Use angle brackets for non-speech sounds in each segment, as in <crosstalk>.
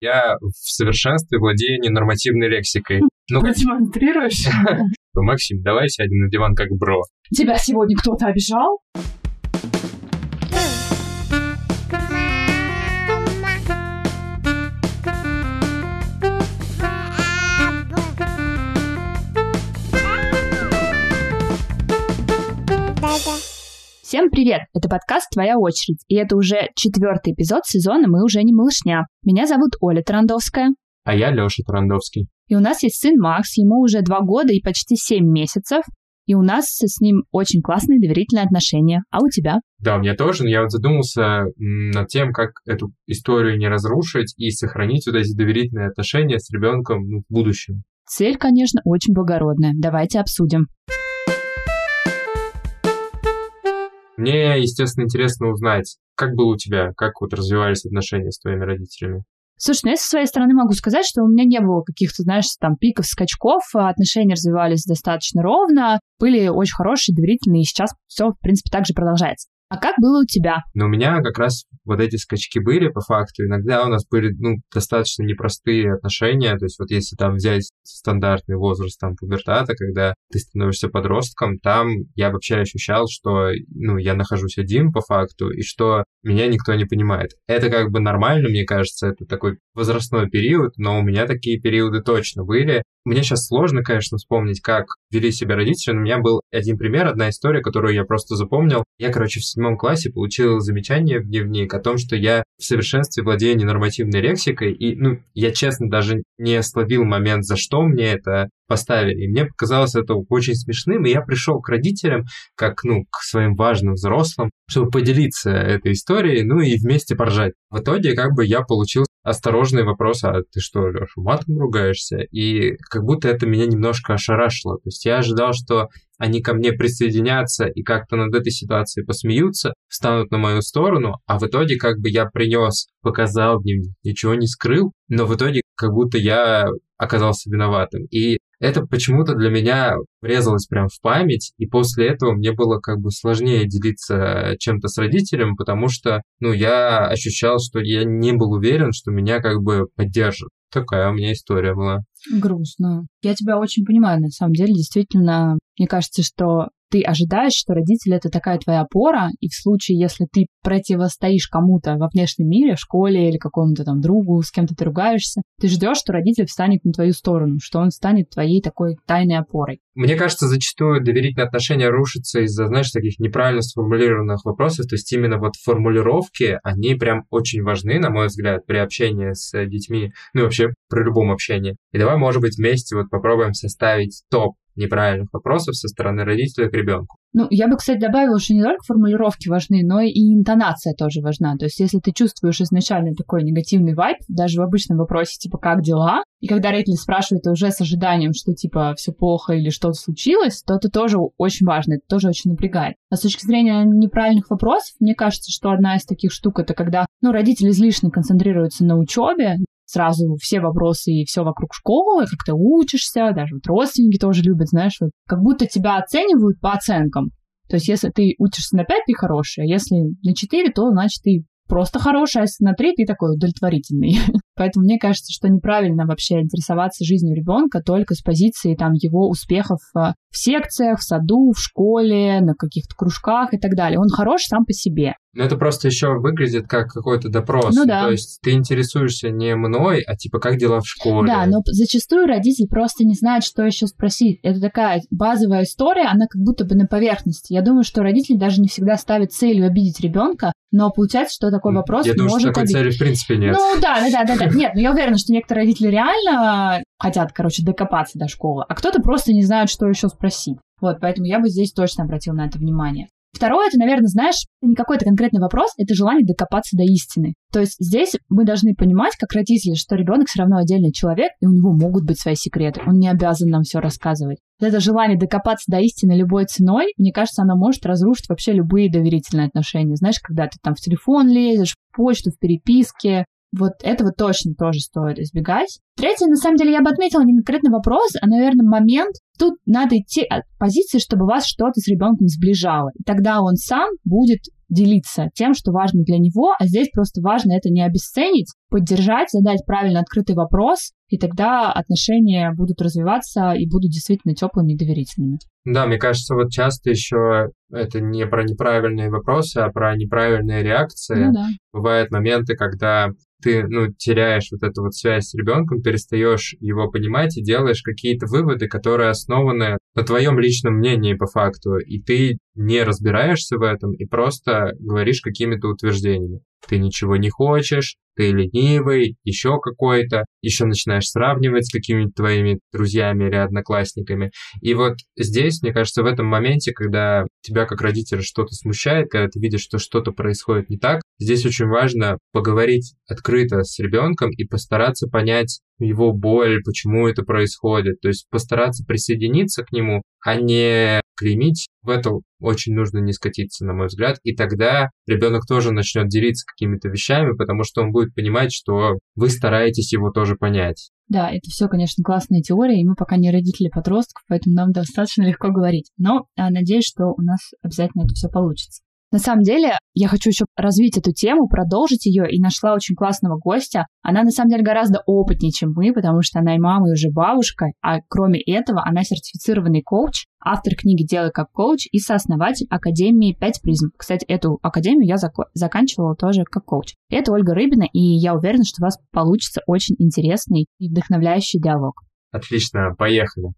Я в совершенстве владею ненормативной лексикой. Ну, Продемонстрируешь? <laughs> Максим, давай сядем на диван как бро. Тебя сегодня кто-то обижал? Всем привет! Это подкаст «Твоя очередь», и это уже четвертый эпизод сезона «Мы уже не малышня». Меня зовут Оля Тарандовская. А я Лёша Тарандовский. И у нас есть сын Макс, ему уже два года и почти семь месяцев. И у нас с ним очень классные доверительные отношения. А у тебя? Да, у меня тоже, но я вот задумался над тем, как эту историю не разрушить и сохранить вот эти доверительные отношения с ребенком ну, в будущем. Цель, конечно, очень благородная. Давайте обсудим. Мне, естественно, интересно узнать, как было у тебя, как вот развивались отношения с твоими родителями? Слушай, ну я со своей стороны могу сказать, что у меня не было каких-то, знаешь, там пиков, скачков, а отношения развивались достаточно ровно, были очень хорошие, доверительные, и сейчас все, в принципе, так же продолжается. А как было у тебя? Ну, у меня как раз вот эти скачки были по факту. Иногда у нас были, ну, достаточно непростые отношения. То есть вот если там взять стандартный возраст там пубертата, когда ты становишься подростком, там я вообще ощущал, что, ну, я нахожусь один по факту, и что меня никто не понимает. Это как бы нормально, мне кажется, это такой возрастной период, но у меня такие периоды точно были. Мне сейчас сложно, конечно, вспомнить, как вели себя родители, но у меня был один пример, одна история, которую я просто запомнил. Я, короче, в седьмом классе получил замечание в дневник о том, что я в совершенстве владею ненормативной лексикой, и, ну, я, честно, даже не словил момент, за что мне это поставили. И мне показалось это очень смешным, и я пришел к родителям, как, ну, к своим важным взрослым, чтобы поделиться этой историей, ну, и вместе поржать. В итоге, как бы, я получил осторожный вопрос, а ты что, Леша, матом ругаешься? И как будто это меня немножко ошарашило. То есть я ожидал, что они ко мне присоединятся и как-то над этой ситуацией посмеются, встанут на мою сторону, а в итоге как бы я принес, показал ничего не скрыл, но в итоге как будто я оказался виноватым. И это почему-то для меня врезалось прям в память, и после этого мне было как бы сложнее делиться чем-то с родителем, потому что, ну, я ощущал, что я не был уверен, что меня как бы поддержат. Такая у меня история была. Грустно. Я тебя очень понимаю, на самом деле, действительно, мне кажется, что ты ожидаешь, что родители это такая твоя опора, и в случае, если ты противостоишь кому-то во внешнем мире, в школе или какому-то там другу, с кем-то ты ругаешься, ты ждешь, что родитель встанет на твою сторону, что он станет твоей такой тайной опорой. Мне кажется, зачастую доверительные отношения рушатся из-за, знаешь, таких неправильно сформулированных вопросов. То есть именно вот формулировки, они прям очень важны, на мой взгляд, при общении с детьми, ну и вообще при любом общении. И давай, может быть, вместе вот попробуем составить топ неправильных вопросов со стороны родителя к ребенку. Ну, я бы, кстати, добавила, что не только формулировки важны, но и интонация тоже важна. То есть, если ты чувствуешь изначально такой негативный вайб, даже в обычном вопросе, типа, как дела, и когда родители спрашивают уже с ожиданием, что, типа, все плохо или что-то случилось, то это тоже очень важно, это тоже очень напрягает. А с точки зрения неправильных вопросов, мне кажется, что одна из таких штук это когда, ну, родители излишне концентрируются на учебе, сразу все вопросы и все вокруг школы, как ты учишься, даже вот родственники тоже любят, знаешь, вот как будто тебя оценивают по оценкам. То есть, если ты учишься на 5, ты хороший, а если на 4, то значит ты просто хороший, а если 3, ты такой удовлетворительный. <laughs> Поэтому мне кажется, что неправильно вообще интересоваться жизнью ребенка только с позиции там его успехов в секциях, в саду, в школе, на каких-то кружках и так далее. Он хорош сам по себе. Но это просто еще выглядит как какой-то допрос. Ну да. То есть ты интересуешься не мной, а типа как дела в школе. Да, но зачастую родитель просто не знает, что еще спросить. Это такая базовая история, она как будто бы на поверхности. Я думаю, что родитель даже не всегда ставит целью обидеть ребенка, но получается, что такой вопрос Я думаю, может что такой обидеть. цели в принципе нет. Ну да, да, да, да, да. <laughs> Нет, но я уверена, что некоторые родители реально хотят, короче, докопаться до школы, а кто-то просто не знает, что еще спросить. Вот, поэтому я бы здесь точно обратил на это внимание. Второе, это, наверное, знаешь, не какой-то конкретный вопрос, это желание докопаться до истины. То есть здесь мы должны понимать, как родители, что ребенок все равно отдельный человек, и у него могут быть свои секреты. Он не обязан нам все рассказывать. Это желание докопаться до истины любой ценой, мне кажется, оно может разрушить вообще любые доверительные отношения. Знаешь, когда ты там в телефон лезешь, в почту, в переписке, вот этого точно тоже стоит избегать. Третье, на самом деле, я бы отметила не конкретный вопрос, а, наверное, момент. Тут надо идти от позиции, чтобы вас что-то с ребенком сближало. И тогда он сам будет делиться тем, что важно для него, а здесь просто важно это не обесценить, поддержать, задать правильно открытый вопрос, и тогда отношения будут развиваться и будут действительно теплыми и доверительными. Да, мне кажется, вот часто еще это не про неправильные вопросы, а про неправильные реакции. Ну, да. Бывают моменты, когда ты ну, теряешь вот эту вот связь с ребенком, перестаешь его понимать и делаешь какие-то выводы, которые основаны на твоем личном мнении по факту, и ты не разбираешься в этом и просто говоришь какими-то утверждениями. Ты ничего не хочешь, ты ленивый, еще какой-то, еще начинаешь сравнивать с какими-то твоими друзьями или одноклассниками. И вот здесь, мне кажется, в этом моменте, когда тебя как родителя что-то смущает, когда ты видишь, что что-то происходит не так, здесь очень важно поговорить открыто с ребенком и постараться понять его боль, почему это происходит. То есть постараться присоединиться к нему, а не клеймить. В это очень нужно не скатиться, на мой взгляд. И тогда ребенок тоже начнет делиться какими-то вещами, потому что он будет понимать, что вы стараетесь его тоже понять. Да, это все, конечно, классная теория, и мы пока не родители подростков, поэтому нам достаточно легко говорить. Но а, надеюсь, что у нас обязательно это все получится. На самом деле, я хочу еще развить эту тему, продолжить ее, и нашла очень классного гостя. Она, на самом деле, гораздо опытнее, чем мы, потому что она и мама, и уже бабушка, а кроме этого, она сертифицированный коуч, автор книги «Делай как коуч» и сооснователь Академии 5 призм. Кстати, эту академию я зак- заканчивала тоже как коуч. Это Ольга Рыбина, и я уверена, что у вас получится очень интересный и вдохновляющий диалог. Отлично, поехали.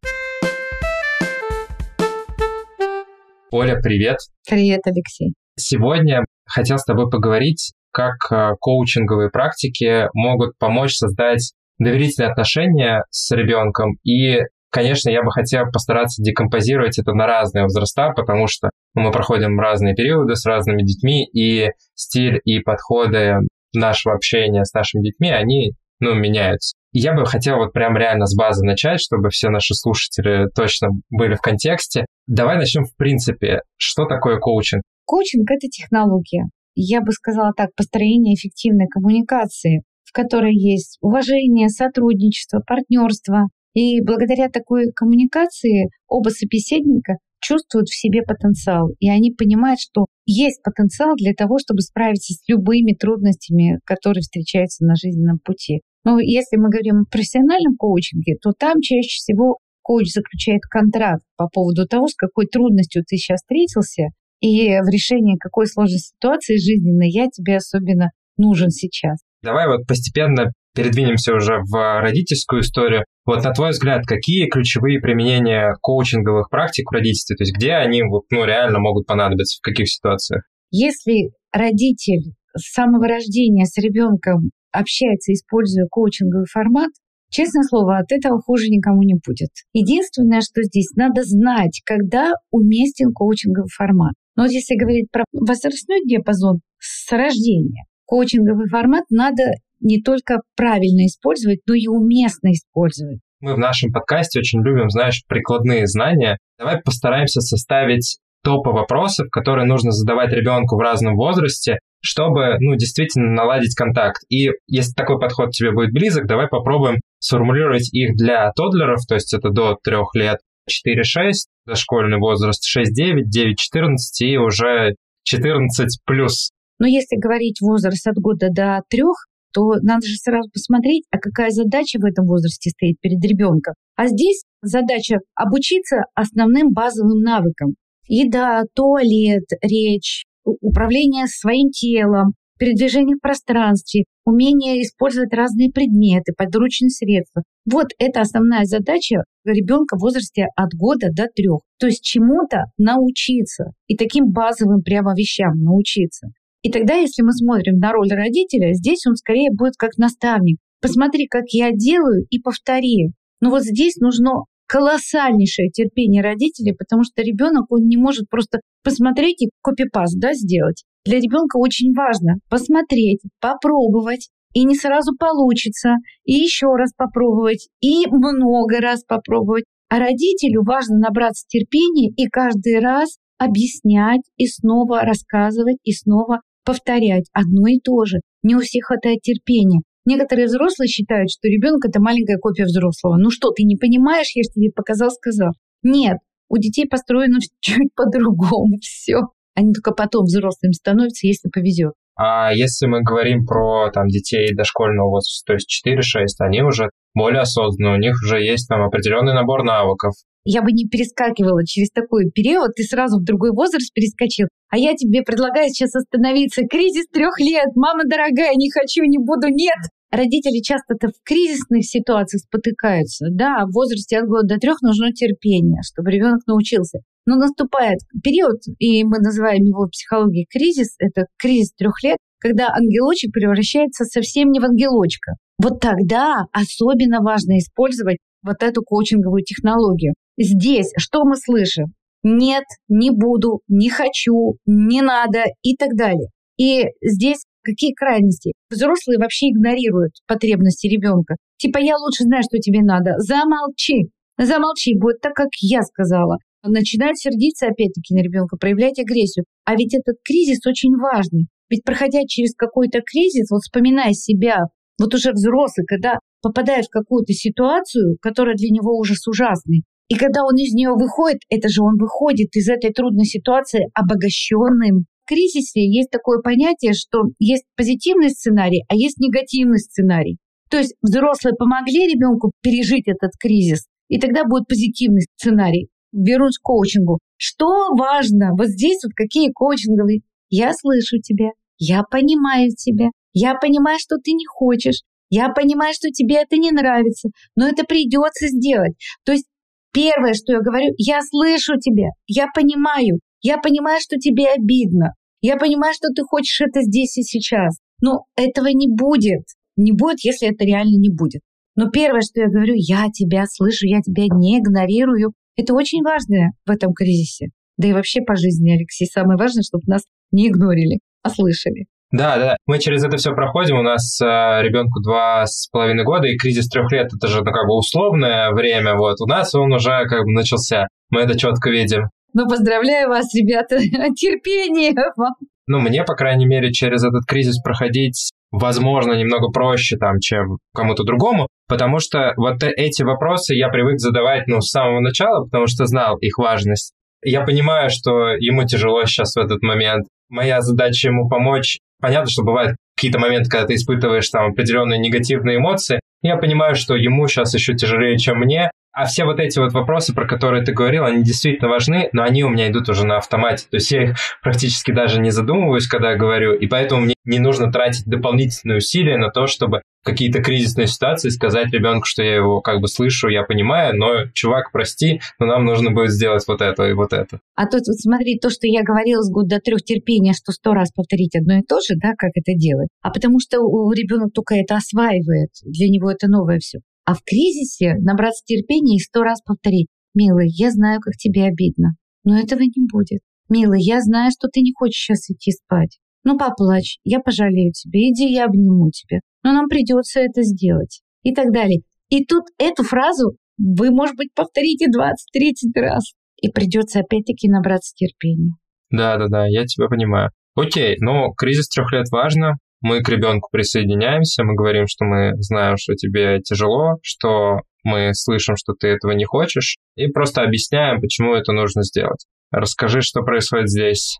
Оля, привет. Привет, Алексей. Сегодня хотел с тобой поговорить, как э, коучинговые практики могут помочь создать доверительные отношения с ребенком. И, конечно, я бы хотел постараться декомпозировать это на разные возраста, потому что мы проходим разные периоды с разными детьми, и стиль и подходы нашего общения с нашими детьми, они ну, меняются. Я бы хотел вот прям реально с базы начать, чтобы все наши слушатели точно были в контексте. Давай начнем в принципе. Что такое коучинг? Коучинг – это технология. Я бы сказала так, построение эффективной коммуникации, в которой есть уважение, сотрудничество, партнерство. И благодаря такой коммуникации оба собеседника чувствуют в себе потенциал, и они понимают, что есть потенциал для того, чтобы справиться с любыми трудностями, которые встречаются на жизненном пути. Но если мы говорим о профессиональном коучинге, то там чаще всего коуч заключает контракт по поводу того, с какой трудностью ты сейчас встретился, и в решении какой сложной ситуации жизненной я тебе особенно нужен сейчас. Давай вот постепенно передвинемся уже в родительскую историю. Вот на твой взгляд, какие ключевые применения коучинговых практик в родительстве, то есть где они вот, ну, реально могут понадобиться, в каких ситуациях? Если родитель с самого рождения с ребенком общается, используя коучинговый формат, Честное слово, от этого хуже никому не будет. Единственное, что здесь надо знать, когда уместен коучинговый формат. Но вот если говорить про возрастной диапазон с рождения, коучинговый формат надо не только правильно использовать, но и уместно использовать. Мы в нашем подкасте очень любим, знаешь, прикладные знания. Давай постараемся составить топы вопросов, которые нужно задавать ребенку в разном возрасте, чтобы, ну, действительно наладить контакт. И если такой подход тебе будет близок, давай попробуем сформулировать их для тодлеров, то есть это до трех лет, 4-6, дошкольный возраст 6-9, 9-14 и уже 14 плюс. Но если говорить возраст от года до трех, то надо же сразу посмотреть, а какая задача в этом возрасте стоит перед ребенком. А здесь задача обучиться основным базовым навыкам. Еда, туалет, речь, управление своим телом, передвижение в пространстве, умение использовать разные предметы, подручные средства. Вот это основная задача ребенка в возрасте от года до трех. То есть чему-то научиться и таким базовым прямо вещам научиться. И тогда, если мы смотрим на роль родителя, здесь он скорее будет как наставник. Посмотри, как я делаю, и повтори. Но вот здесь нужно колоссальнейшее терпение родителей, потому что ребенок, он не может просто посмотреть и копипаст да, сделать. Для ребенка очень важно посмотреть, попробовать, и не сразу получится, и еще раз попробовать, и много раз попробовать. А родителю важно набраться терпения и каждый раз объяснять и снова рассказывать и снова повторять одно и то же. Не у всех хватает терпения. Некоторые взрослые считают, что ребенок это маленькая копия взрослого. Ну что, ты не понимаешь, я же тебе показал, сказал. Нет, у детей построено <laughs> чуть по-другому все. Они только потом взрослыми становятся, если повезет. А если мы говорим про там, детей дошкольного возраста, то есть 4-6, они уже более осознанны, у них уже есть там определенный набор навыков. Я бы не перескакивала через такой период, ты сразу в другой возраст перескочил. А я тебе предлагаю сейчас остановиться. Кризис трех лет, мама дорогая, не хочу, не буду, нет. Родители часто-то в кризисных ситуациях спотыкаются. Да, в возрасте от года до трех нужно терпение, чтобы ребенок научился. Но наступает период, и мы называем его в психологии кризис, это кризис трех лет, когда ангелочек превращается совсем не в ангелочка. Вот тогда особенно важно использовать вот эту коучинговую технологию. Здесь что мы слышим? Нет, не буду, не хочу, не надо и так далее. И здесь какие крайности? Взрослые вообще игнорируют потребности ребенка. Типа я лучше знаю, что тебе надо. Замолчи. Замолчи, будет так, как я сказала начинают сердиться опять-таки на ребенка, проявлять агрессию. А ведь этот кризис очень важный. Ведь проходя через какой-то кризис, вот вспоминая себя, вот уже взрослый, когда попадая в какую-то ситуацию, которая для него ужас ужасный, и когда он из нее выходит, это же он выходит из этой трудной ситуации обогащенным. Кризисе есть такое понятие, что есть позитивный сценарий, а есть негативный сценарий. То есть взрослые помогли ребенку пережить этот кризис, и тогда будет позитивный сценарий вернусь к коучингу. Что важно? Вот здесь вот какие коучинговые. Я слышу тебя, я понимаю тебя, я понимаю, что ты не хочешь, я понимаю, что тебе это не нравится, но это придется сделать. То есть первое, что я говорю, я слышу тебя, я понимаю, я понимаю, что тебе обидно, я понимаю, что ты хочешь это здесь и сейчас. Но этого не будет. Не будет, если это реально не будет. Но первое, что я говорю, я тебя слышу, я тебя не игнорирую, это очень важно в этом кризисе. Да и вообще по жизни, Алексей, самое важное, чтобы нас не игнорили, а слышали. Да, да, мы через это все проходим. У нас э, ребенку два с половиной года, и кризис трех лет это же ну, как бы условное время. Вот у нас он уже как бы начался. Мы это четко видим. Ну, поздравляю вас, ребята, <laughs> терпение вам. Ну, мне, по крайней мере, через этот кризис проходить возможно, немного проще, там, чем кому-то другому, потому что вот эти вопросы я привык задавать, ну, с самого начала, потому что знал их важность. Я понимаю, что ему тяжело сейчас в этот момент. Моя задача ему помочь. Понятно, что бывают какие-то моменты, когда ты испытываешь там определенные негативные эмоции. Я понимаю, что ему сейчас еще тяжелее, чем мне, а все вот эти вот вопросы, про которые ты говорил, они действительно важны, но они у меня идут уже на автомате. То есть я их практически даже не задумываюсь, когда я говорю, и поэтому мне не нужно тратить дополнительные усилия на то, чтобы какие-то кризисные ситуации сказать ребенку, что я его как бы слышу, я понимаю, но, чувак, прости, но нам нужно будет сделать вот это и вот это. А тут вот смотри, то, что я говорила с года трех терпения, что сто раз повторить одно и то же, да, как это делать. А потому что у ребенок только это осваивает, для него это новое все. А в кризисе набраться терпения и сто раз повторить. «Милый, я знаю, как тебе обидно, но этого не будет. Милый, я знаю, что ты не хочешь сейчас идти спать. Ну, поплачь, я пожалею тебя, иди, я обниму тебя. Но нам придется это сделать». И так далее. И тут эту фразу вы, может быть, повторите 20-30 раз. И придется опять-таки набраться терпения. Да-да-да, я тебя понимаю. Окей, но кризис трех лет важно мы к ребенку присоединяемся, мы говорим, что мы знаем, что тебе тяжело, что мы слышим, что ты этого не хочешь, и просто объясняем, почему это нужно сделать. Расскажи, что происходит здесь.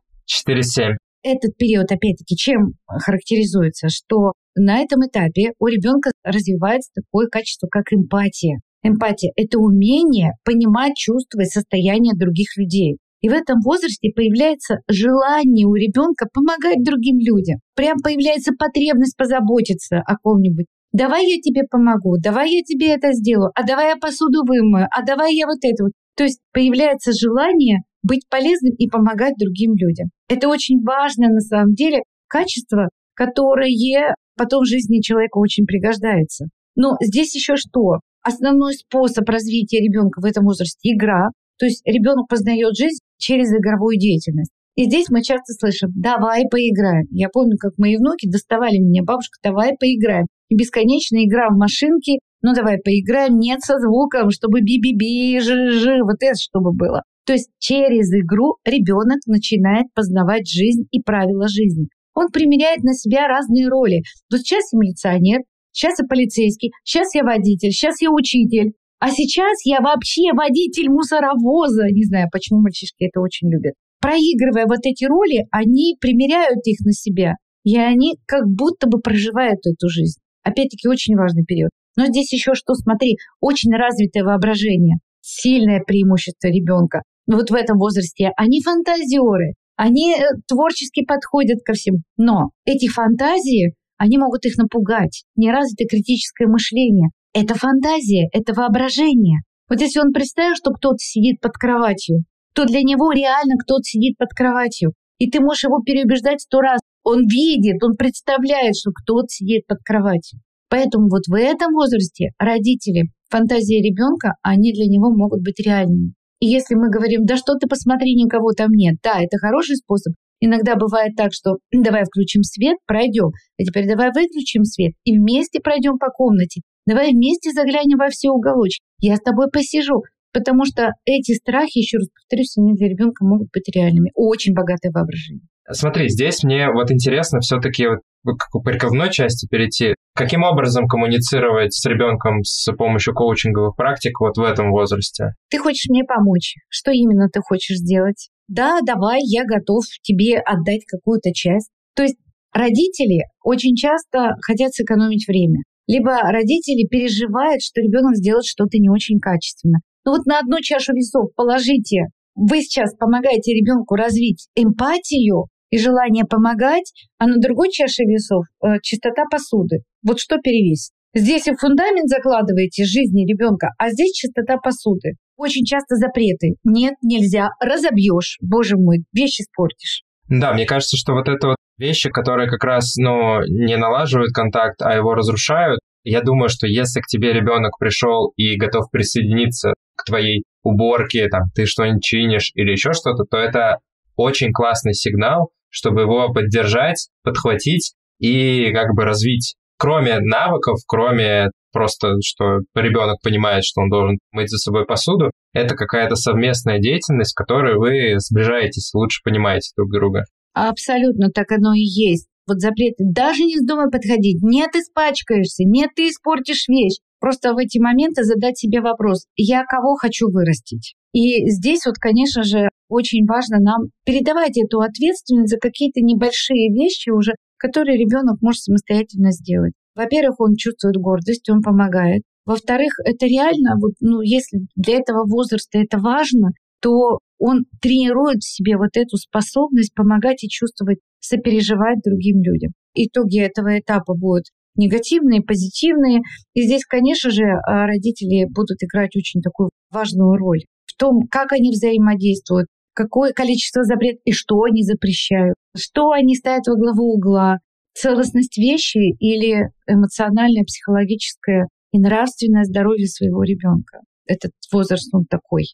4-7. Этот период, опять-таки, чем характеризуется? Что на этом этапе у ребенка развивается такое качество, как эмпатия. Эмпатия – это умение понимать, чувствовать состояние других людей. И в этом возрасте появляется желание у ребенка помогать другим людям. Прям появляется потребность позаботиться о ком-нибудь. Давай я тебе помогу, давай я тебе это сделаю, а давай я посуду вымою, а давай я вот это вот. То есть появляется желание быть полезным и помогать другим людям. Это очень важное на самом деле качество, которое потом в жизни человека очень пригождается. Но здесь еще что? Основной способ развития ребенка в этом возрасте – игра. То есть ребенок познает жизнь через игровую деятельность. И здесь мы часто слышим «давай поиграем». Я помню, как мои внуки доставали меня, бабушка, давай поиграем. И бесконечная игра в машинке, ну давай поиграем, нет со звуком, чтобы би-би-би, жи-жи, вот это чтобы было. То есть через игру ребенок начинает познавать жизнь и правила жизни. Он примеряет на себя разные роли. Вот сейчас я милиционер, сейчас я полицейский, сейчас я водитель, сейчас я учитель. А сейчас я вообще водитель мусоровоза. Не знаю, почему мальчишки это очень любят. проигрывая вот эти роли, они примеряют их на себя, и они как будто бы проживают эту жизнь. Опять-таки, очень важный период. Но здесь еще что, смотри, очень развитое воображение, сильное преимущество ребенка. Но вот в этом возрасте они фантазеры, они э, творчески подходят ко всем. Но эти фантазии, они могут их напугать. Неразвитое критическое мышление. Это фантазия, это воображение. Вот если он представил, что кто-то сидит под кроватью, то для него реально кто-то сидит под кроватью. И ты можешь его переубеждать сто раз. Он видит, он представляет, что кто-то сидит под кроватью. Поэтому вот в этом возрасте родители, фантазии ребенка, они для него могут быть реальными. И если мы говорим, да что ты посмотри, никого там нет, да, это хороший способ. Иногда бывает так, что давай включим свет, пройдем, а теперь давай выключим свет и вместе пройдем по комнате. Давай вместе заглянем во все уголочки. Я с тобой посижу. Потому что эти страхи, еще раз повторюсь, они для ребенка могут быть реальными. Очень богатое воображение. Смотри, здесь мне вот интересно все-таки вот к приказной части перейти. Каким образом коммуницировать с ребенком с помощью коучинговых практик вот в этом возрасте? Ты хочешь мне помочь. Что именно ты хочешь сделать? Да, давай, я готов тебе отдать какую-то часть. То есть родители очень часто хотят сэкономить время. Либо родители переживают, что ребенок сделает что-то не очень качественно. Ну вот на одну чашу весов положите. Вы сейчас помогаете ребенку развить эмпатию и желание помогать, а на другой чаше весов э, чистота посуды. Вот что перевесить? Здесь и фундамент закладываете жизни ребенка, а здесь чистота посуды. Очень часто запреты. Нет, нельзя, разобьешь. Боже мой, вещи испортишь. Да, мне кажется, что вот это вот вещи, которые как раз, ну, не налаживают контакт, а его разрушают. Я думаю, что если к тебе ребенок пришел и готов присоединиться к твоей уборке, там, ты что-нибудь чинишь или еще что-то, то это очень классный сигнал, чтобы его поддержать, подхватить и как бы развить. Кроме навыков, кроме просто, что ребенок понимает, что он должен мыть за собой посуду, это какая-то совместная деятельность, в которой вы сближаетесь, лучше понимаете друг друга. Абсолютно так оно и есть. Вот запреты. Даже не вздумай подходить. Нет, испачкаешься. Нет, ты испортишь вещь. Просто в эти моменты задать себе вопрос, я кого хочу вырастить? И здесь вот, конечно же, очень важно нам передавать эту ответственность за какие-то небольшие вещи уже, которые ребенок может самостоятельно сделать. Во-первых, он чувствует гордость, он помогает. Во-вторых, это реально, вот, ну, если для этого возраста это важно, то он тренирует в себе вот эту способность помогать и чувствовать, сопереживать другим людям. Итоги этого этапа будут негативные, позитивные. И здесь, конечно же, а, родители будут играть очень такую важную роль в том, как они взаимодействуют, какое количество запрет и что они запрещают, что они ставят во главу угла, целостность вещи или эмоциональное, психологическое и нравственное здоровье своего ребенка. Этот возраст, он такой.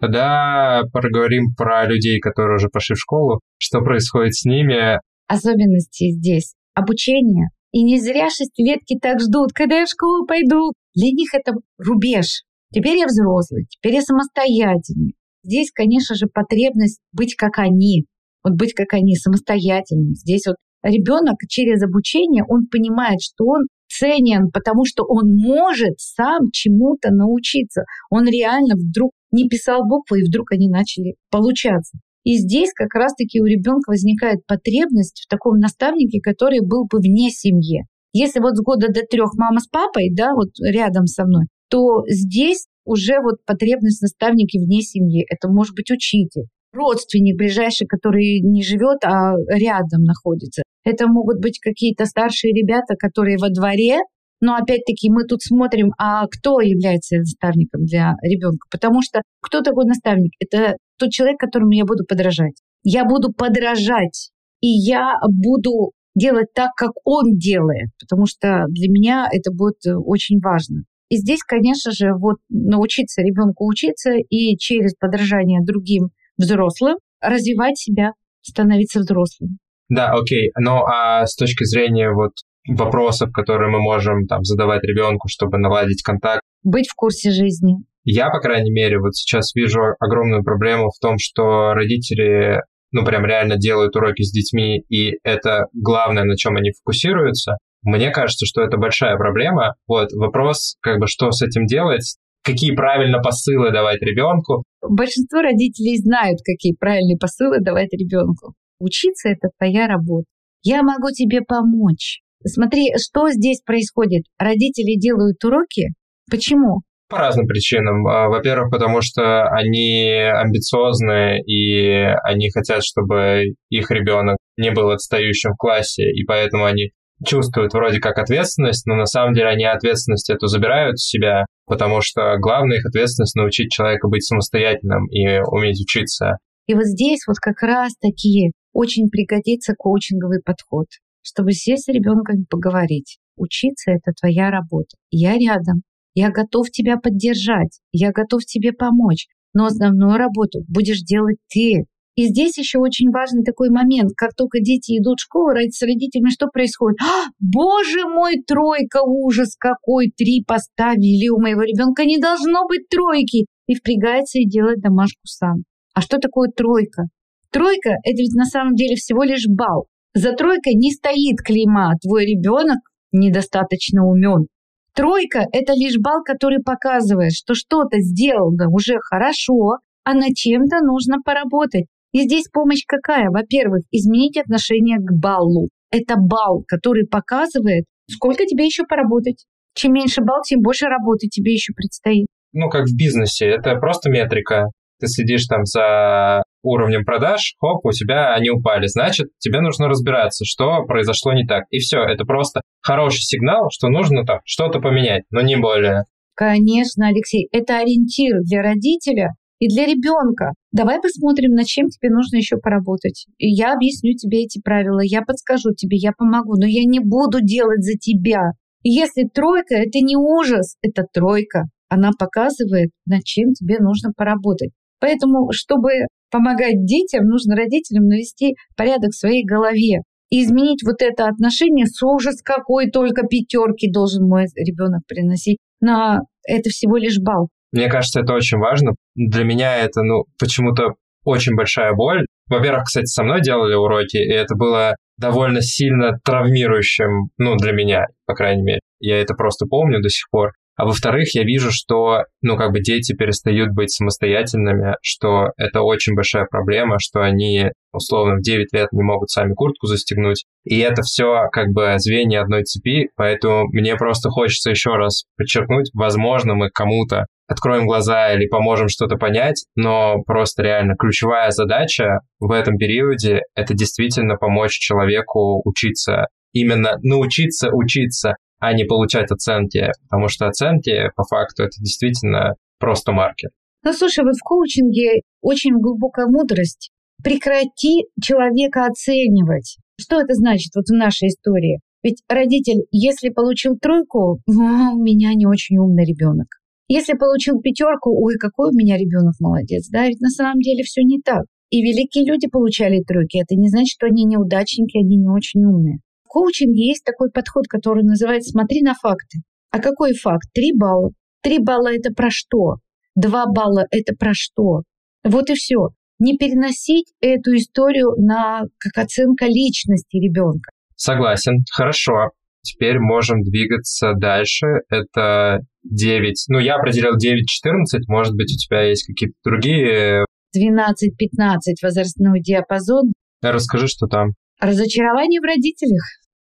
Тогда поговорим про людей, которые уже пошли в школу. Что происходит с ними? особенности здесь обучение. И не зря шестилетки так ждут, когда я в школу пойду. Для них это рубеж. Теперь я взрослый, теперь я самостоятельный. Здесь, конечно же, потребность быть как они. Вот быть как они, самостоятельным. Здесь вот ребенок через обучение, он понимает, что он ценен, потому что он может сам чему-то научиться. Он реально вдруг не писал буквы, и вдруг они начали получаться. И здесь как раз-таки у ребенка возникает потребность в таком наставнике, который был бы вне семьи. Если вот с года до трех мама с папой, да, вот рядом со мной, то здесь уже вот потребность наставники вне семьи. Это может быть учитель, родственник ближайший, который не живет, а рядом находится. Это могут быть какие-то старшие ребята, которые во дворе, но опять-таки мы тут смотрим, а кто является наставником для ребенка. Потому что кто такой наставник? Это тот человек, которому я буду подражать. Я буду подражать, и я буду делать так, как он делает, потому что для меня это будет э, очень важно. И здесь, конечно же, вот научиться ребенку учиться и через подражание другим взрослым развивать себя, становиться взрослым. Да, окей. Ну а с точки зрения вот вопросов, которые мы можем там задавать ребенку, чтобы наладить контакт. Быть в курсе жизни. Я, по крайней мере, вот сейчас вижу огромную проблему в том, что родители, ну, прям реально делают уроки с детьми, и это главное, на чем они фокусируются. Мне кажется, что это большая проблема. Вот вопрос, как бы, что с этим делать, какие правильно посылы давать ребенку. Большинство родителей знают, какие правильные посылы давать ребенку. Учиться это твоя работа. Я могу тебе помочь. Смотри, что здесь происходит. Родители делают уроки. Почему? По разным причинам. А, во-первых, потому что они амбициозные, и они хотят, чтобы их ребенок не был отстающим в классе, и поэтому они чувствуют вроде как ответственность, но на самом деле они ответственность эту забирают в себя, потому что главная их ответственность научить человека быть самостоятельным и уметь учиться. И вот здесь вот как раз таки очень пригодится коучинговый подход, чтобы сесть с ребенком и поговорить. Учиться — это твоя работа. Я рядом. Я готов тебя поддержать. Я готов тебе помочь. Но основную работу будешь делать ты. И здесь еще очень важный такой момент. Как только дети идут в школу, с родителями что происходит? А, боже мой, тройка, ужас какой, три поставили. У моего ребенка не должно быть тройки. И впрягается и делает домашку сам. А что такое тройка? Тройка – это ведь на самом деле всего лишь балл. За тройкой не стоит клейма «твой ребенок недостаточно умен». Тройка – это лишь балл, который показывает, что что-то сделано уже хорошо, а над чем-то нужно поработать. И здесь помощь какая? Во-первых, изменить отношение к баллу. Это балл, который показывает, сколько тебе еще поработать. Чем меньше балл, тем больше работы тебе еще предстоит. Ну, как в бизнесе, это просто метрика. Ты следишь там за уровнем продаж, хоп, у тебя они упали. Значит, тебе нужно разбираться, что произошло не так. И все, это просто хороший сигнал, что нужно там что-то поменять, но не более. Конечно, Алексей, это ориентир для родителя, и для ребенка. Давай посмотрим, над чем тебе нужно еще поработать. И я объясню тебе эти правила, я подскажу тебе, я помогу, но я не буду делать за тебя. Если тройка, это не ужас, это тройка. Она показывает, над чем тебе нужно поработать. Поэтому, чтобы помогать детям, нужно родителям навести порядок в своей голове и изменить вот это отношение с ужас какой только пятерки должен мой ребенок приносить на это всего лишь балл. Мне кажется, это очень важно. Для меня это, ну, почему-то очень большая боль. Во-первых, кстати, со мной делали уроки, и это было довольно сильно травмирующим, ну, для меня, по крайней мере. Я это просто помню до сих пор. А во-вторых, я вижу, что, ну, как бы дети перестают быть самостоятельными, что это очень большая проблема, что они, условно, в 9 лет не могут сами куртку застегнуть. И это все как бы звенья одной цепи, поэтому мне просто хочется еще раз подчеркнуть, возможно, мы кому-то откроем глаза или поможем что-то понять, но просто реально ключевая задача в этом периоде — это действительно помочь человеку учиться, именно научиться учиться, а не получать оценки, потому что оценки, по факту, это действительно просто маркер. Ну, слушай, вот в коучинге очень глубокая мудрость. Прекрати человека оценивать. Что это значит вот в нашей истории? Ведь родитель, если получил тройку, у меня не очень умный ребенок. Если получил пятерку, ой, какой у меня ребенок молодец, да, ведь на самом деле все не так. И великие люди получали тройки. Это не значит, что они неудачники, они не очень умные. В коучинге есть такой подход, который называется «смотри на факты». А какой факт? Три балла. Три балла – это про что? Два балла – это про что? Вот и все. Не переносить эту историю на как оценка личности ребенка. Согласен. Хорошо. Теперь можем двигаться дальше. Это 9. Ну, я определил 9-14. Может быть, у тебя есть какие-то другие... 12-15 возрастной диапазон. Расскажи, что там. Разочарование в родителях.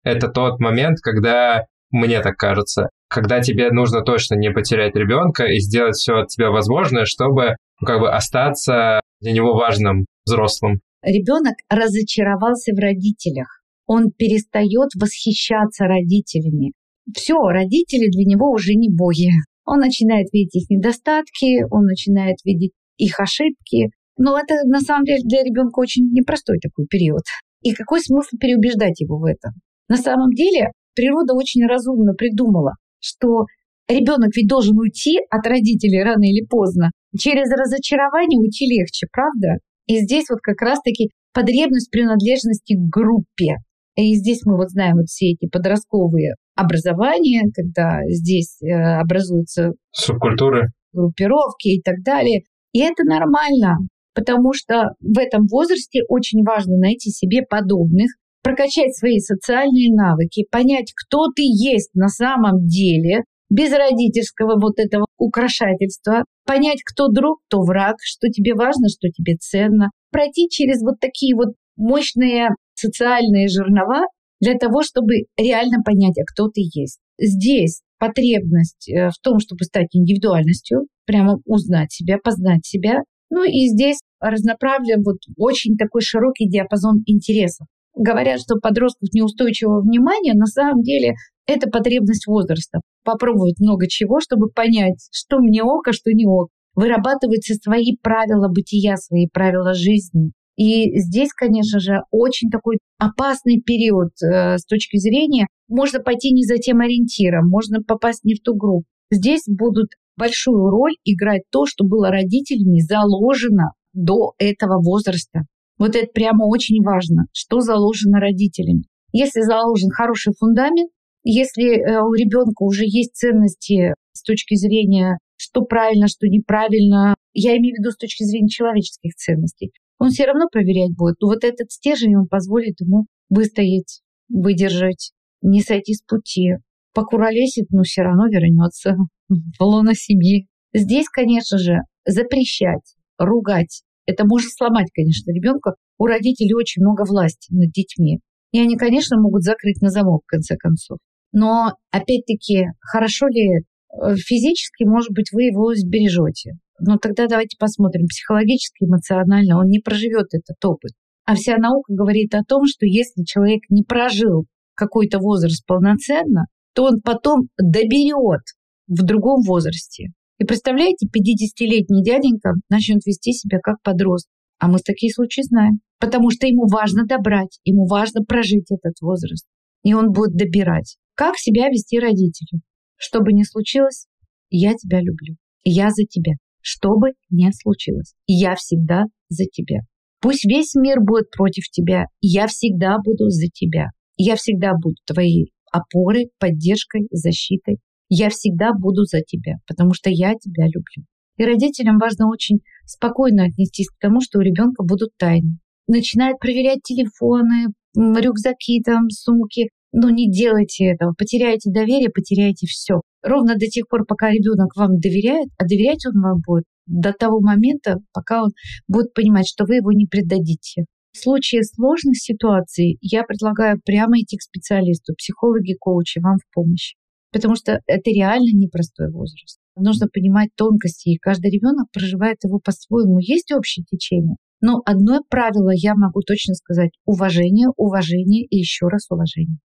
Это тот момент, когда, мне так кажется, когда тебе нужно точно не потерять ребенка и сделать все от тебя возможное, чтобы ну, как бы остаться для него важным взрослым. Ребенок разочаровался в родителях. Он перестает восхищаться родителями. Все, родители для него уже не боги. Он начинает видеть их недостатки, он начинает видеть их ошибки. Но это на самом деле для ребенка очень непростой такой период. И какой смысл переубеждать его в этом? На самом деле природа очень разумно придумала, что ребенок ведь должен уйти от родителей рано или поздно. Через разочарование уйти легче, правда? И здесь вот как раз-таки потребность принадлежности к группе. И здесь мы вот знаем вот все эти подростковые образования, когда здесь э, образуются субкультуры, группировки и так далее. И это нормально потому что в этом возрасте очень важно найти себе подобных, прокачать свои социальные навыки, понять, кто ты есть на самом деле, без родительского вот этого украшательства, понять, кто друг, кто враг, что тебе важно, что тебе ценно, пройти через вот такие вот мощные социальные жернова для того, чтобы реально понять, а кто ты есть. Здесь потребность э, в том, чтобы стать индивидуальностью, прямо узнать себя, познать себя. Ну и здесь разноправие, вот очень такой широкий диапазон интересов. Говорят, что подростков неустойчивого внимания, на самом деле это потребность возраста. Попробовать много чего, чтобы понять, что мне ок, а что не ок. Вырабатываются свои правила бытия, свои правила жизни. И здесь, конечно же, очень такой опасный период э, с точки зрения, можно пойти не за тем ориентиром, можно попасть не в ту группу. Здесь будут большую роль играть то, что было родителями заложено до этого возраста. Вот это прямо очень важно, что заложено родителями. Если заложен хороший фундамент, если э, у ребенка уже есть ценности с точки зрения, что правильно, что неправильно, я имею в виду с точки зрения человеческих ценностей, он все равно проверять будет. Но вот этот стержень он позволит ему выстоять, выдержать, не сойти с пути. Покуролесит, но все равно вернется в лоно семьи. Здесь, конечно же, запрещать, ругать. Это может сломать, конечно, ребенка. У родителей очень много власти над детьми. И они, конечно, могут закрыть на замок, в конце концов. Но, опять-таки, хорошо ли э, физически, может быть, вы его сбережете. Но тогда давайте посмотрим, психологически, эмоционально он не проживет этот опыт. А вся наука говорит о том, что если человек не прожил какой-то возраст полноценно, то он потом доберет в другом возрасте. И представляете, 50-летний дяденька начнет вести себя как подросток. А мы такие случаи знаем. Потому что ему важно добрать, ему важно прожить этот возраст. И он будет добирать. Как себя вести родителю? Что бы ни случилось, я тебя люблю. Я за тебя. Что бы ни случилось, я всегда за тебя. Пусть весь мир будет против тебя, я всегда буду за тебя. Я всегда буду твоей опорой, поддержкой, защитой. Я всегда буду за тебя, потому что я тебя люблю. И родителям важно очень спокойно отнестись к тому, что у ребенка будут тайны. Начинает проверять телефоны, рюкзаки, там, сумки. Но не делайте этого. Потеряете доверие, потеряете все. Ровно до тех пор, пока ребенок вам доверяет, а доверять он вам будет до того момента, пока он будет понимать, что вы его не предадите. В случае сложных ситуаций я предлагаю прямо идти к специалисту, психологи, коучи вам в помощь. Потому что это реально непростой возраст. Нужно понимать тонкости, и каждый ребенок проживает его по-своему. Есть общее течение. Но одно правило я могу точно сказать. Уважение, уважение и еще раз уважение.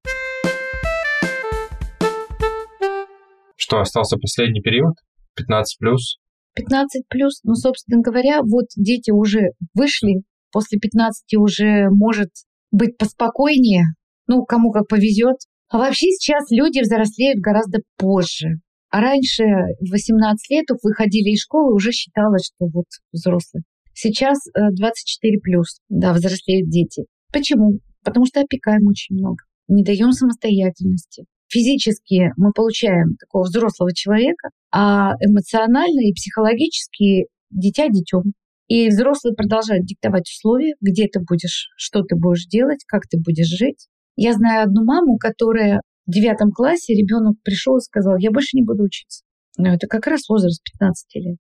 Что, остался последний период? 15 плюс? 15 плюс, ну, собственно говоря, вот дети уже вышли, после 15 уже может быть поспокойнее, ну, кому как повезет. А вообще сейчас люди взрослеют гораздо позже. А раньше, в 18 лет, выходили из школы, уже считалось, что вот взрослые. Сейчас 24 э, плюс, да, взрослеют дети. Почему? Потому что опекаем очень много, не даем самостоятельности. Физически мы получаем такого взрослого человека, а эмоционально и психологически дитя детем. И взрослый продолжает диктовать условия, где ты будешь, что ты будешь делать, как ты будешь жить. Я знаю одну маму, которая в девятом классе ребенок пришел и сказал, я больше не буду учиться. Но это как раз возраст 15 лет.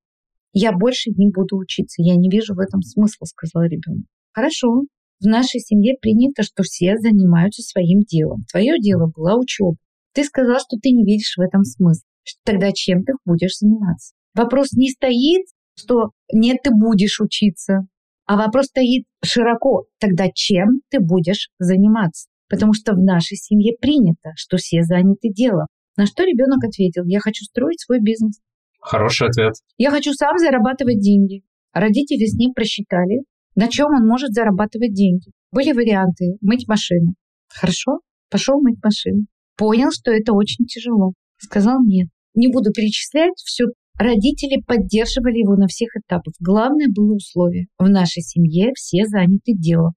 Я больше не буду учиться, я не вижу в этом смысла, сказал ребенок. Хорошо, в нашей семье принято, что все занимаются своим делом. Твое дело была учеба. Ты сказал, что ты не видишь в этом смысла. Тогда чем ты будешь заниматься? Вопрос не стоит, что нет, ты будешь учиться, а вопрос стоит широко. Тогда чем ты будешь заниматься? Потому что в нашей семье принято, что все заняты делом. На что ребенок ответил, я хочу строить свой бизнес. Хороший ответ. Я хочу сам зарабатывать деньги. Родители с ним просчитали, на чем он может зарабатывать деньги. Были варианты мыть машины. Хорошо, пошел мыть машины. Понял, что это очень тяжело. Сказал нет. Не буду перечислять, все Родители поддерживали его на всех этапах. Главное было условие. В нашей семье все заняты делом.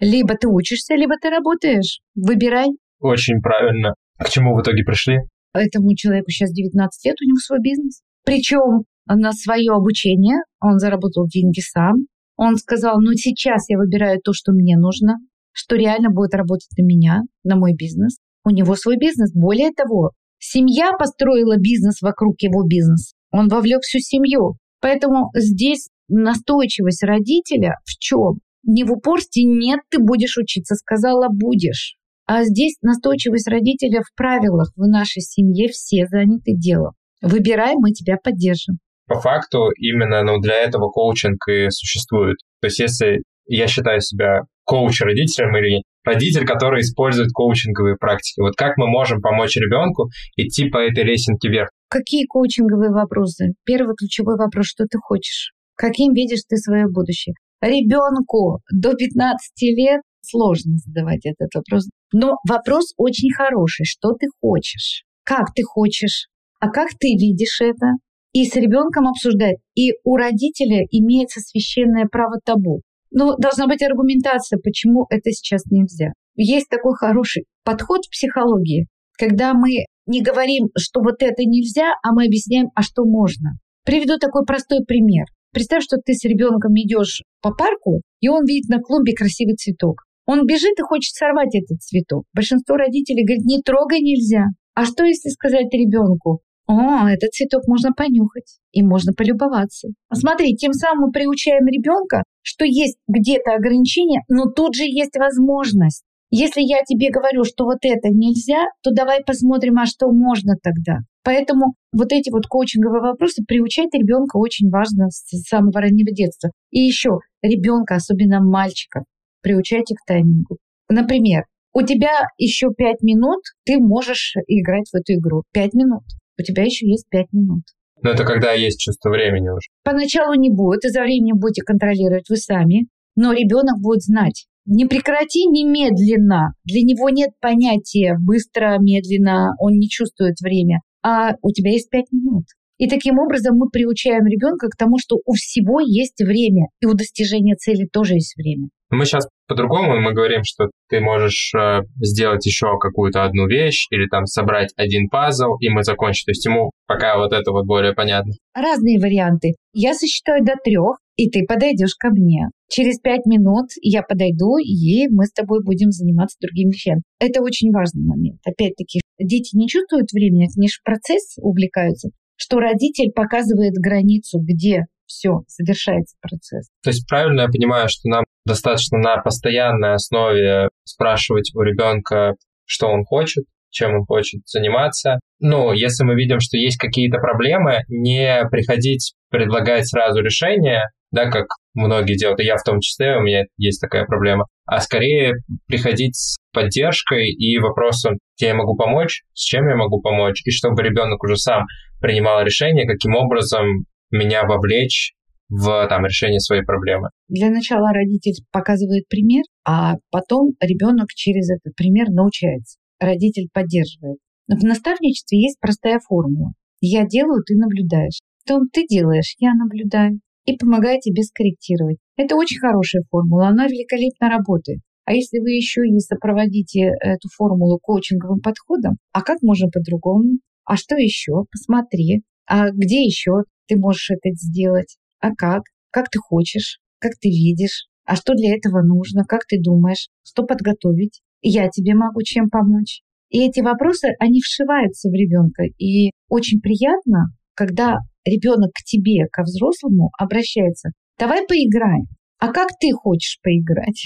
Либо ты учишься, либо ты работаешь. Выбирай. Очень правильно. К чему в итоге пришли? Этому человеку сейчас 19 лет, у него свой бизнес. Причем на свое обучение он заработал деньги сам. Он сказал, ну сейчас я выбираю то, что мне нужно, что реально будет работать на меня, на мой бизнес. У него свой бизнес. Более того, семья построила бизнес вокруг его бизнеса. Он вовлек всю семью. Поэтому здесь настойчивость родителя в чем? Не в упорстве «нет, ты будешь учиться», сказала «будешь». А здесь настойчивость родителя в правилах. В нашей семье все заняты делом. Выбирай, мы тебя поддержим. По факту именно ну, для этого коучинг и существует. То есть если я считаю себя коуч-родителем или родитель, который использует коучинговые практики. Вот как мы можем помочь ребенку идти по этой лесенке вверх? Какие коучинговые вопросы? Первый ключевой вопрос, что ты хочешь? Каким видишь ты свое будущее? Ребенку до 15 лет сложно задавать этот вопрос. Но вопрос очень хороший. Что ты хочешь? Как ты хочешь? А как ты видишь это? И с ребенком обсуждать. И у родителя имеется священное право табу. Но должна быть аргументация, почему это сейчас нельзя. Есть такой хороший подход в психологии, когда мы не говорим, что вот это нельзя, а мы объясняем, а что можно. Приведу такой простой пример. Представь, что ты с ребенком идешь по парку, и он видит на клумбе красивый цветок. Он бежит и хочет сорвать этот цветок. Большинство родителей говорит, не трогай нельзя. А что если сказать ребенку, о, этот цветок можно понюхать и можно полюбоваться. Смотри, тем самым мы приучаем ребенка, что есть где-то ограничения, но тут же есть возможность. Если я тебе говорю, что вот это нельзя, то давай посмотрим, а что можно тогда. Поэтому вот эти вот коучинговые вопросы приучать ребенка очень важно с самого раннего детства. И еще ребенка, особенно мальчика, приучайте к таймингу. Например, у тебя еще пять минут, ты можешь играть в эту игру. Пять минут. У тебя еще есть пять минут. Но это когда есть чувство времени уже. Поначалу не будет, и за временем будете контролировать вы сами, но ребенок будет знать. Не прекрати немедленно. Для него нет понятия быстро, медленно, он не чувствует время. А у тебя есть пять минут. И таким образом мы приучаем ребенка к тому, что у всего есть время, и у достижения цели тоже есть время. Мы сейчас по-другому, мы говорим, что ты можешь э, сделать еще какую-то одну вещь или там собрать один пазл, и мы закончим. То есть ему пока вот это вот более понятно. Разные варианты. Я сосчитаю до трех, и ты подойдешь ко мне. Через пять минут я подойду, и мы с тобой будем заниматься другими вещами. Это очень важный момент. Опять-таки, дети не чувствуют времени, они же в процесс увлекаются, что родитель показывает границу, где все, завершается процесс. То есть правильно я понимаю, что нам достаточно на постоянной основе спрашивать у ребенка, что он хочет, чем он хочет заниматься. Ну, если мы видим, что есть какие-то проблемы, не приходить предлагать сразу решение, да, как многие делают, и я в том числе, у меня есть такая проблема, а скорее приходить с поддержкой и вопросом, где я могу помочь, с чем я могу помочь, и чтобы ребенок уже сам принимал решение, каким образом меня вовлечь в там, решение своей проблемы. Для начала родитель показывает пример, а потом ребенок через этот пример научается. Родитель поддерживает. Но в наставничестве есть простая формула. Я делаю, ты наблюдаешь. Том ты делаешь, я наблюдаю. И помогаю тебе скорректировать. Это очень хорошая формула, она великолепно работает. А если вы еще и сопроводите эту формулу коучинговым подходом, а как можно по-другому? А что еще? Посмотри. А где еще ты можешь это сделать? А как? Как ты хочешь? Как ты видишь? А что для этого нужно? Как ты думаешь? Что подготовить? Я тебе могу чем помочь? И эти вопросы, они вшиваются в ребенка. И очень приятно, когда ребенок к тебе, ко взрослому, обращается. Давай поиграем. А как ты хочешь поиграть?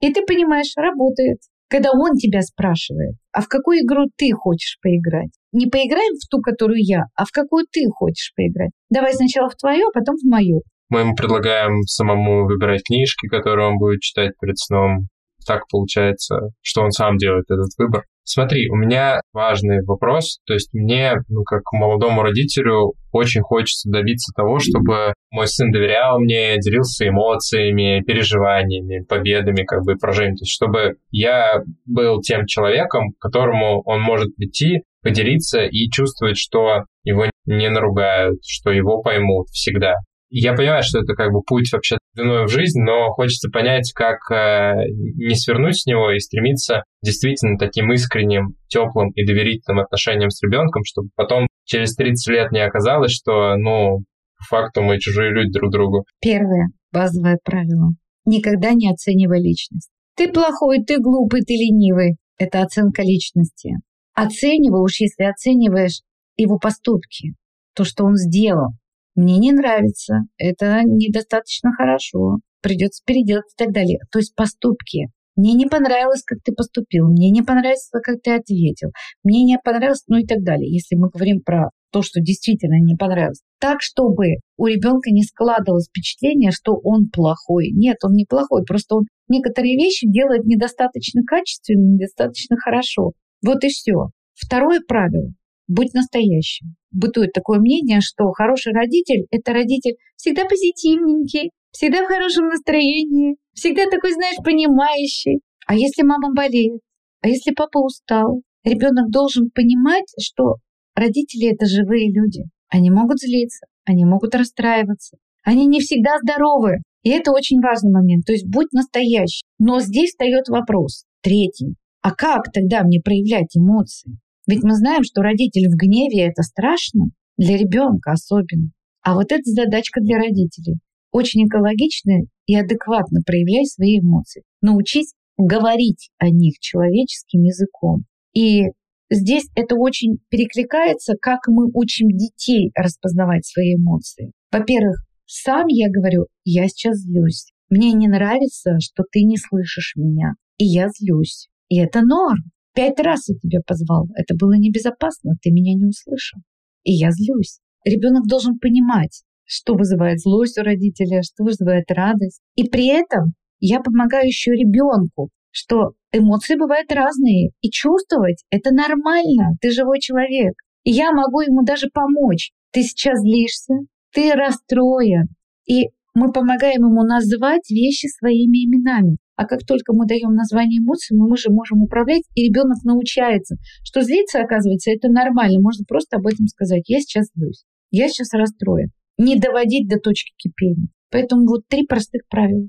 И ты понимаешь, работает. Когда он тебя спрашивает, а в какую игру ты хочешь поиграть? Не поиграем в ту, которую я, а в какую ты хочешь поиграть. Давай сначала в твою, а потом в мою. Мы ему предлагаем самому выбирать книжки, которые он будет читать перед сном. Так получается, что он сам делает этот выбор. Смотри, у меня важный вопрос. То есть мне, ну, как молодому родителю, очень хочется добиться того, чтобы мой сын доверял мне, делился эмоциями, переживаниями, победами, как бы поражениями. То есть чтобы я был тем человеком, к которому он может прийти, поделиться и чувствовать, что его не наругают, что его поймут всегда. Я понимаю, что это как бы путь вообще длиной в жизнь, но хочется понять, как э, не свернуть с него и стремиться действительно таким искренним, теплым и доверительным отношениям с ребенком, чтобы потом через 30 лет не оказалось, что, ну, по факту мы чужие люди друг другу. Первое базовое правило. Никогда не оценивай личность. Ты плохой, ты глупый, ты ленивый. Это оценка личности. Оценивай уж, если оцениваешь его поступки. то, что он сделал. Мне не нравится, это недостаточно хорошо, придется переделать и так далее. То есть поступки. Мне не понравилось, как ты поступил, мне не понравилось, как ты ответил, мне не понравилось, ну и так далее. Если мы говорим про то, что действительно не понравилось. Так, чтобы у ребенка не складывалось впечатление, что он плохой. Нет, он не плохой, просто он некоторые вещи делает недостаточно качественно, недостаточно хорошо. Вот и все. Второе правило – быть настоящим. Бытует такое мнение, что хороший родитель – это родитель всегда позитивненький, всегда в хорошем настроении, всегда такой, знаешь, понимающий. А если мама болеет? А если папа устал? Ребенок должен понимать, что родители это живые люди. Они могут злиться, они могут расстраиваться. Они не всегда здоровы. И это очень важный момент. То есть будь настоящий. Но здесь встает вопрос. Третий. А как тогда мне проявлять эмоции? Ведь мы знаем, что родитель в гневе это страшно, для ребенка особенно. А вот это задачка для родителей. Очень экологично и адекватно проявляй свои эмоции. Научись говорить о них человеческим языком. И здесь это очень перекликается, как мы учим детей распознавать свои эмоции. Во-первых, сам я говорю, я сейчас злюсь. Мне не нравится, что ты не слышишь меня. И я злюсь. И это норм. Пять раз я тебя позвал. Это было небезопасно. Ты меня не услышал. И я злюсь. Ребенок должен понимать, что вызывает злость у родителя, что вызывает радость. И при этом я помогаю еще ребенку, что эмоции бывают разные. И чувствовать это нормально. Ты живой человек. И я могу ему даже помочь. Ты сейчас злишься, ты расстроен. И мы помогаем ему назвать вещи своими именами. А как только мы даем название эмоций, мы же можем управлять, и ребенок научается, что злиться, оказывается, это нормально. Можно просто об этом сказать. Я сейчас злюсь. Я сейчас расстроен. Не доводить до точки кипения. Поэтому вот три простых правила.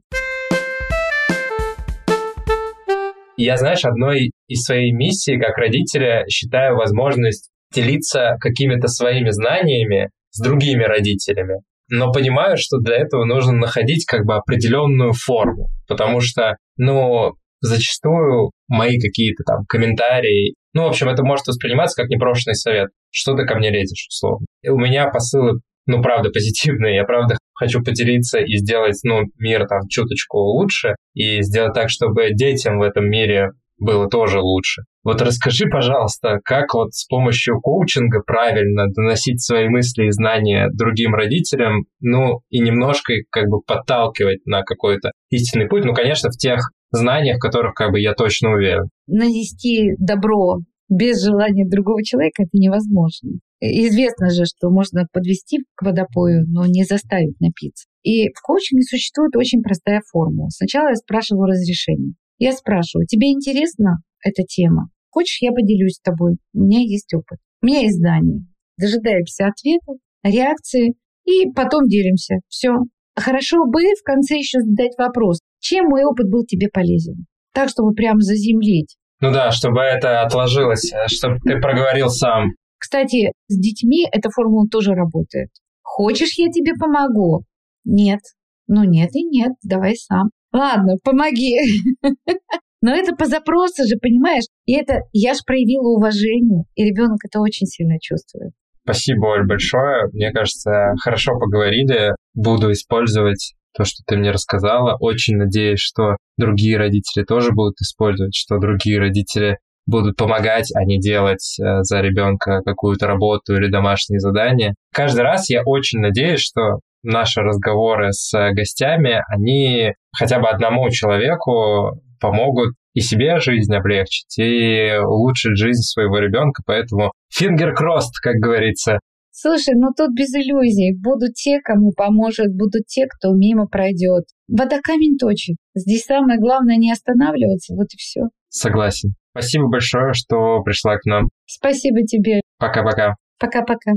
Я, знаешь, одной из своей миссий как родителя считаю возможность делиться какими-то своими знаниями с другими родителями. Но понимаю, что для этого нужно находить как бы определенную форму, потому что, ну, зачастую мои какие-то там комментарии, ну, в общем, это может восприниматься как непрошенный совет. Что ты ко мне лезешь, условно. И у меня посылы, ну, правда, позитивные. Я, правда, хочу поделиться и сделать, ну, мир там чуточку лучше, и сделать так, чтобы детям в этом мире было тоже лучше. Вот расскажи, пожалуйста, как вот с помощью коучинга правильно доносить свои мысли и знания другим родителям, ну и немножко их как бы подталкивать на какой-то истинный путь, ну, конечно, в тех знаниях, в которых как бы я точно уверен. Нанести добро без желания другого человека это невозможно. Известно же, что можно подвести к водопою, но не заставить напиться. И в коучинге существует очень простая формула. Сначала я спрашиваю разрешение. Я спрашиваю, тебе интересна эта тема? Хочешь, я поделюсь с тобой? У меня есть опыт, у меня есть знания. Дожидаемся ответа, реакции и потом делимся. Все. Хорошо бы в конце еще задать вопрос, чем мой опыт был тебе полезен? Так, чтобы прям заземлить. Ну да, чтобы это отложилось, э, чтобы ты проговорил сам. Кстати, с детьми эта формула тоже работает. Хочешь, я тебе помогу? Нет. Ну нет и нет, давай сам. Ладно, помоги. <laughs> Но это по запросу же, понимаешь? И это я же проявила уважение, и ребенок это очень сильно чувствует. Спасибо, Оль, большое. Мне кажется, хорошо поговорили. Буду использовать то, что ты мне рассказала. Очень надеюсь, что другие родители тоже будут использовать, что другие родители будут помогать, а не делать э, за ребенка какую-то работу или домашние задания. Каждый раз я очень надеюсь, что наши разговоры с гостями, они хотя бы одному человеку помогут и себе жизнь облегчить, и улучшить жизнь своего ребенка. Поэтому crossed, как говорится. Слушай, ну тут без иллюзий. Будут те, кому поможет, будут те, кто мимо пройдет. Вода камень точит. Здесь самое главное не останавливаться, вот и все. Согласен. Спасибо большое, что пришла к нам. Спасибо тебе. Пока-пока. Пока-пока.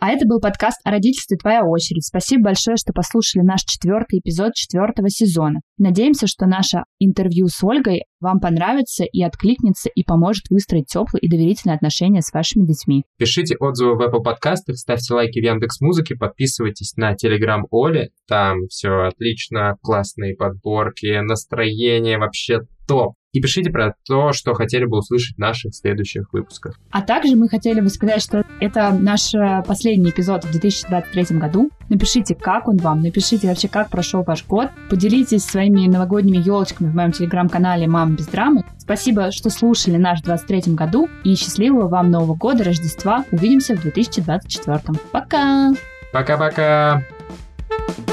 А это был подкаст о родительстве «Твоя очередь». Спасибо большое, что послушали наш четвертый эпизод четвертого сезона. Надеемся, что наше интервью с Ольгой вам понравится и откликнется, и поможет выстроить теплые и доверительные отношения с вашими детьми. Пишите отзывы в Apple подкастах, ставьте лайки в Яндекс Музыке, подписывайтесь на Телеграм Оли, там все отлично, классные подборки, настроение вообще топ. И пишите про то, что хотели бы услышать в наших следующих выпусках. А также мы хотели бы сказать, что это наш э, последний эпизод в 2023 году. Напишите, как он вам, напишите вообще, как прошел ваш год. Поделитесь своими новогодними елочками в моем телеграм-канале «Мама без драмы». Спасибо, что слушали наш в 2023 году. И счастливого вам Нового года, Рождества. Увидимся в 2024. Пока! Пока-пока! Да-да.